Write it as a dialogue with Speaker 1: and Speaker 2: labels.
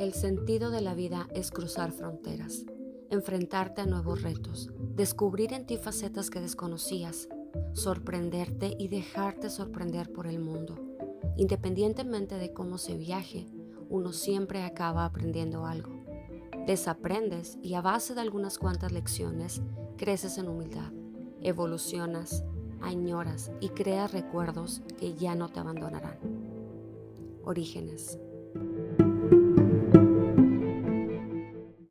Speaker 1: El sentido de la vida es cruzar fronteras, enfrentarte a nuevos retos, descubrir en ti facetas que desconocías, sorprenderte y dejarte sorprender por el mundo. Independientemente de cómo se viaje, uno siempre acaba aprendiendo algo. Desaprendes y a base de algunas cuantas lecciones creces en humildad, evolucionas, añoras y creas recuerdos que ya no te abandonarán. Orígenes.